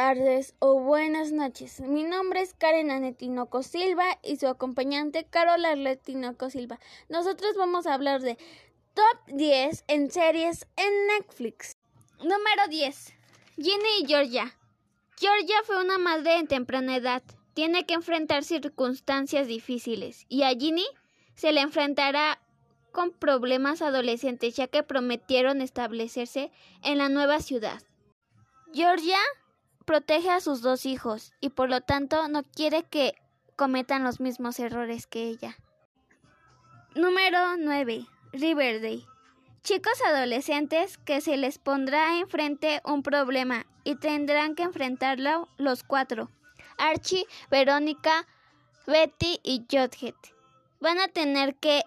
tardes o buenas noches. Mi nombre es Karen Anetinoco Silva y su acompañante Carola Arletinoco Silva. Nosotros vamos a hablar de Top 10 en series en Netflix. Número 10. Ginny y Georgia. Georgia fue una madre en temprana edad. Tiene que enfrentar circunstancias difíciles y a Ginny se le enfrentará con problemas adolescentes ya que prometieron establecerse en la nueva ciudad. Georgia protege a sus dos hijos y por lo tanto no quiere que cometan los mismos errores que ella. Número 9. Riverdale. Chicos adolescentes que se les pondrá enfrente un problema y tendrán que enfrentarlo los cuatro. Archie, Verónica, Betty y Jughead. Van a tener que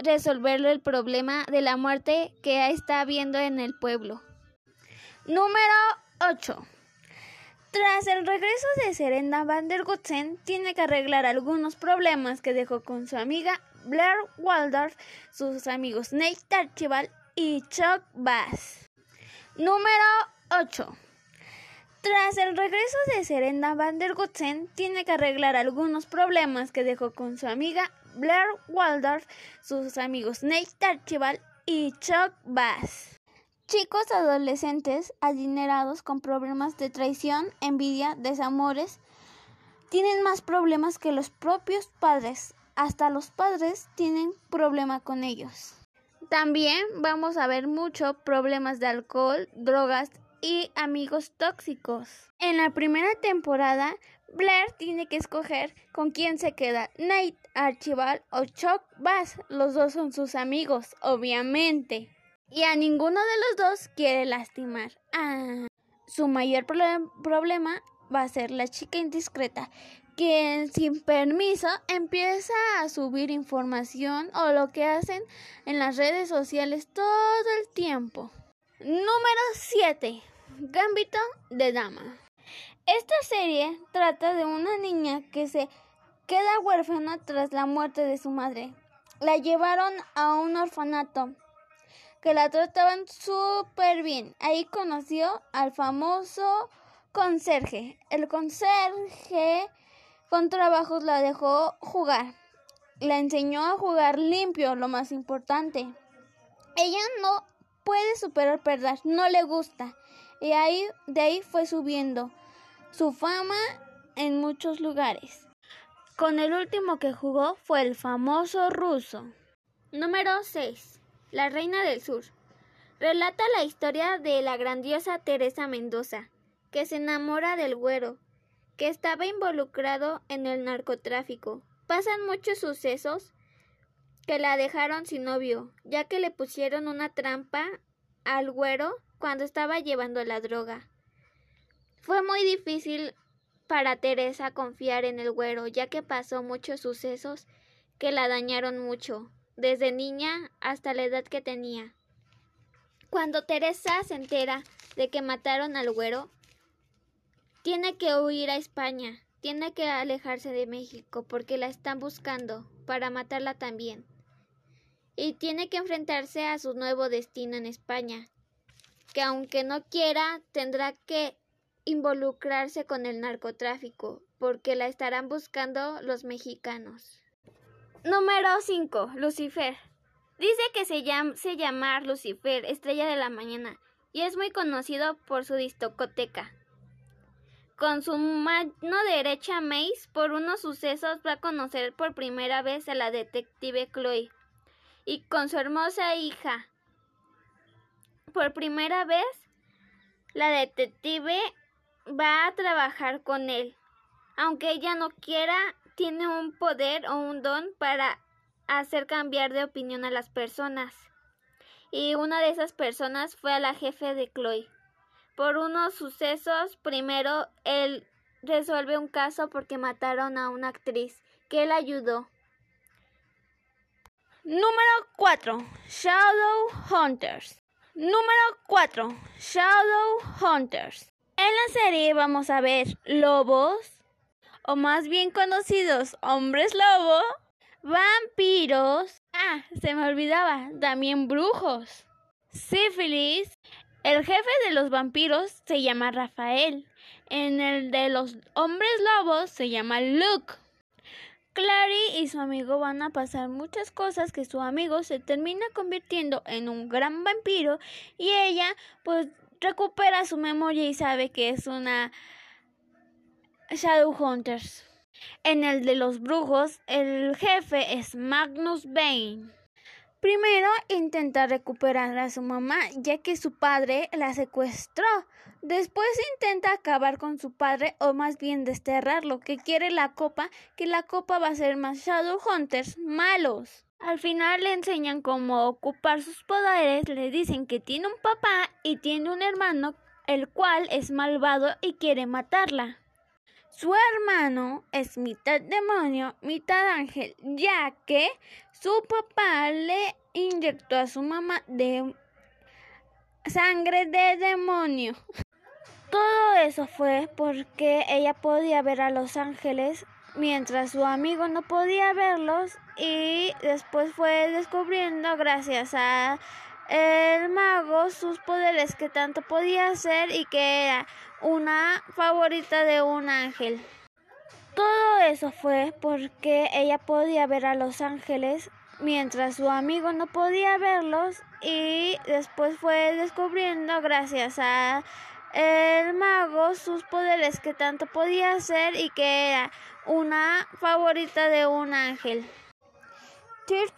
resolverlo el problema de la muerte que está habiendo en el pueblo. Número 8. Tras el regreso de Serena van der Gutsen, tiene que arreglar algunos problemas que dejó con su amiga Blair Waldorf, sus amigos Nate Archibald y Chuck Bass. Número 8. Tras el regreso de Serena van der Gutsen, tiene que arreglar algunos problemas que dejó con su amiga Blair Waldorf, sus amigos Nate Archibald y Chuck Bass. Chicos adolescentes adinerados con problemas de traición, envidia, desamores, tienen más problemas que los propios padres. Hasta los padres tienen problema con ellos. También vamos a ver mucho problemas de alcohol, drogas y amigos tóxicos. En la primera temporada, Blair tiene que escoger con quién se queda, Nate, Archibald o Chuck Bass. Los dos son sus amigos, obviamente y a ninguno de los dos quiere lastimar. Su mayor problema va a ser la chica indiscreta, quien sin permiso empieza a subir información o lo que hacen en las redes sociales todo el tiempo. Número 7. Gambito de Dama. Esta serie trata de una niña que se queda huérfana tras la muerte de su madre. La llevaron a un orfanato que la trataban súper bien. Ahí conoció al famoso conserje. El conserje con trabajos la dejó jugar. La enseñó a jugar limpio, lo más importante. Ella no puede superar perder, no le gusta. Y ahí de ahí fue subiendo su fama en muchos lugares. Con el último que jugó fue el famoso ruso. Número 6. La Reina del Sur. Relata la historia de la grandiosa Teresa Mendoza, que se enamora del güero, que estaba involucrado en el narcotráfico. Pasan muchos sucesos que la dejaron sin novio, ya que le pusieron una trampa al güero cuando estaba llevando la droga. Fue muy difícil para Teresa confiar en el güero, ya que pasó muchos sucesos que la dañaron mucho desde niña hasta la edad que tenía. Cuando Teresa se entera de que mataron al güero, tiene que huir a España, tiene que alejarse de México porque la están buscando para matarla también. Y tiene que enfrentarse a su nuevo destino en España, que aunque no quiera, tendrá que involucrarse con el narcotráfico, porque la estarán buscando los mexicanos. Número 5. Lucifer. Dice que se llama, Lucifer, estrella de la mañana, y es muy conocido por su distocoteca. Con su mano derecha, Mace, por unos sucesos, va a conocer por primera vez a la detective Chloe. Y con su hermosa hija. Por primera vez, la detective va a trabajar con él. Aunque ella no quiera, tiene un poder o un don para hacer cambiar de opinión a las personas. Y una de esas personas fue a la jefe de Chloe. Por unos sucesos, primero él resuelve un caso porque mataron a una actriz que él ayudó. Número 4. Shadow Hunters. Número 4. Shadow Hunters. En la serie vamos a ver lobos, o más bien conocidos hombres lobo, vampiros, ah, se me olvidaba, también brujos, sífilis. El jefe de los vampiros se llama Rafael. En el de los hombres lobos se llama Luke. Clary y su amigo van a pasar muchas cosas que su amigo se termina convirtiendo en un gran vampiro y ella pues recupera su memoria y sabe que es una Shadowhunters. En el de los brujos, el jefe es Magnus Bane. Primero intenta recuperar a su mamá, ya que su padre la secuestró. Después intenta acabar con su padre, o más bien desterrarlo, que quiere la copa, que la copa va a ser más Shadowhunters malos. Al final le enseñan cómo ocupar sus poderes, le dicen que tiene un papá y tiene un hermano, el cual es malvado y quiere matarla. Su hermano es mitad demonio, mitad ángel, ya que su papá le inyectó a su mamá de sangre de demonio. Todo eso fue porque ella podía ver a los ángeles mientras su amigo no podía verlos y después fue descubriendo gracias a el mago sus poderes que tanto podía hacer y que era una favorita de un ángel. Todo eso fue porque ella podía ver a los ángeles mientras su amigo no podía verlos y después fue descubriendo gracias a el mago sus poderes que tanto podía hacer y que era una favorita de un ángel. 13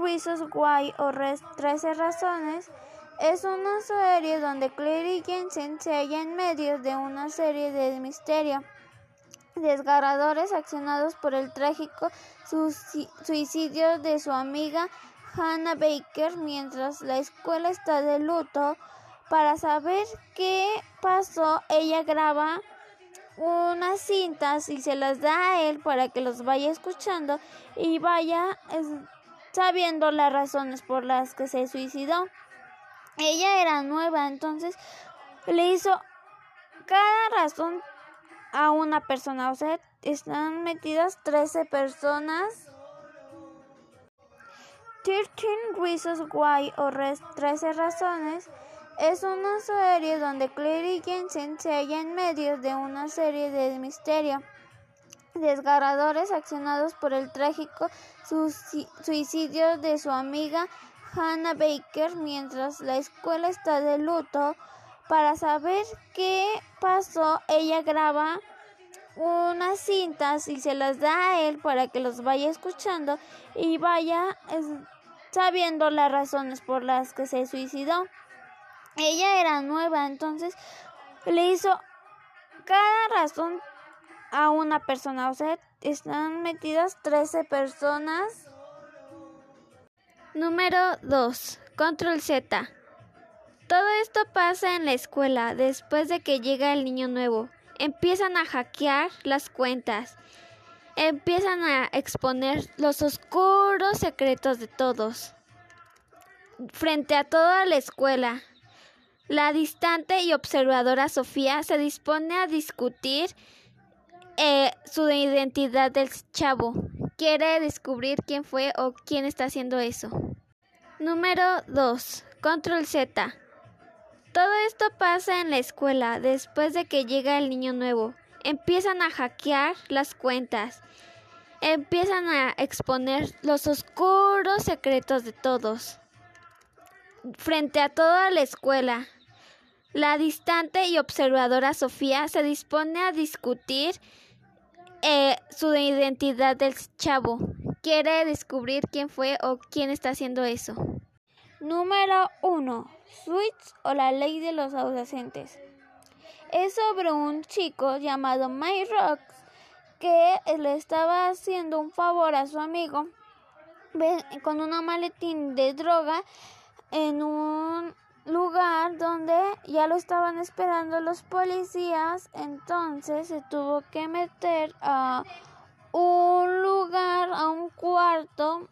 Reasons Why o 13 Razones es una serie donde Clary Jensen se halla en medio de una serie de misterio desgarradores accionados por el trágico suicidio de su amiga Hannah Baker mientras la escuela está de luto. Para saber qué pasó, ella graba unas cintas y se las da a él para que los vaya escuchando y vaya sabiendo las razones por las que se suicidó. Ella era nueva, entonces le hizo cada razón a una persona. O sea, están metidas 13 personas. 13 Reasons Why o 13 Razones es una serie donde Clary Jensen se halla en medio de una serie de misterio desgarradores accionados por el trágico suicidio de su amiga Hannah Baker mientras la escuela está de luto. Para saber qué pasó, ella graba unas cintas y se las da a él para que los vaya escuchando y vaya sabiendo las razones por las que se suicidó. Ella era nueva, entonces le hizo cada razón a una persona. O sea, están metidas 13 personas. Número 2. Control Z. Todo esto pasa en la escuela después de que llega el niño nuevo. Empiezan a hackear las cuentas. Empiezan a exponer los oscuros secretos de todos. Frente a toda la escuela, la distante y observadora Sofía se dispone a discutir eh, su identidad del chavo. Quiere descubrir quién fue o quién está haciendo eso. Número 2. Control Z. Todo esto pasa en la escuela después de que llega el niño nuevo. Empiezan a hackear las cuentas. Empiezan a exponer los oscuros secretos de todos. Frente a toda la escuela, la distante y observadora Sofía se dispone a discutir eh, su identidad del chavo. Quiere descubrir quién fue o quién está haciendo eso. Número 1. Switch o la ley de los adolescentes. Es sobre un chico llamado Mike Rocks que le estaba haciendo un favor a su amigo con una maletín de droga en un lugar donde ya lo estaban esperando los policías, entonces se tuvo que meter a un lugar, a un cuarto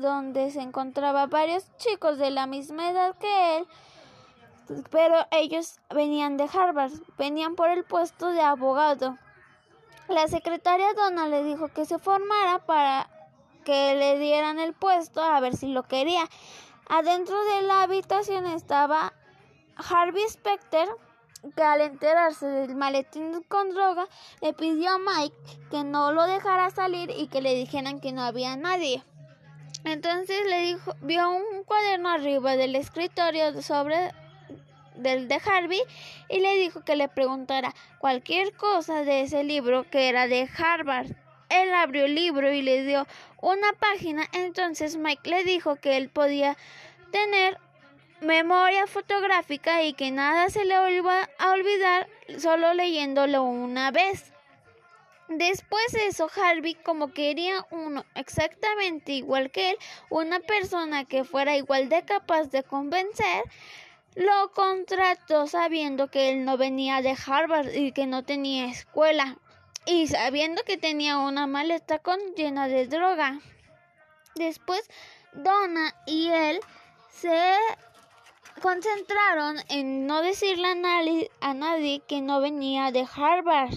donde se encontraba varios chicos de la misma edad que él, pero ellos venían de Harvard, venían por el puesto de abogado. La secretaria Donna le dijo que se formara para que le dieran el puesto a ver si lo quería. Adentro de la habitación estaba Harvey Specter, que al enterarse del maletín con droga le pidió a Mike que no lo dejara salir y que le dijeran que no había nadie. Entonces le dijo, vio un cuaderno arriba del escritorio sobre del de Harvey y le dijo que le preguntara cualquier cosa de ese libro que era de Harvard. Él abrió el libro y le dio una página, entonces Mike le dijo que él podía tener memoria fotográfica y que nada se le iba a olvidar solo leyéndolo una vez. Después de eso, Harvey, como quería uno exactamente igual que él, una persona que fuera igual de capaz de convencer, lo contrató sabiendo que él no venía de Harvard y que no tenía escuela y sabiendo que tenía una maleta con llena de droga. Después, Donna y él se concentraron en no decirle a nadie, a nadie que no venía de Harvard.